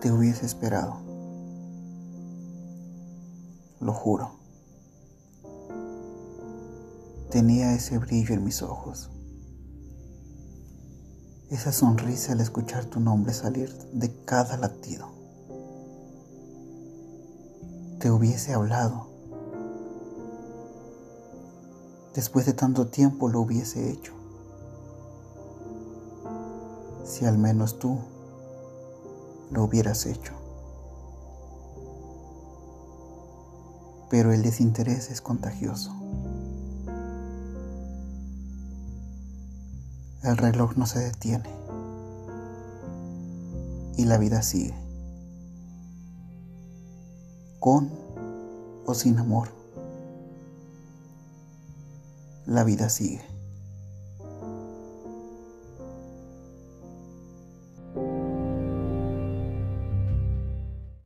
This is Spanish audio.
Te hubiese esperado. Lo juro. Tenía ese brillo en mis ojos. Esa sonrisa al escuchar tu nombre salir de cada latido. Te hubiese hablado. Después de tanto tiempo lo hubiese hecho. Si al menos tú lo hubieras hecho. Pero el desinterés es contagioso. El reloj no se detiene y la vida sigue. Con o sin amor, la vida sigue.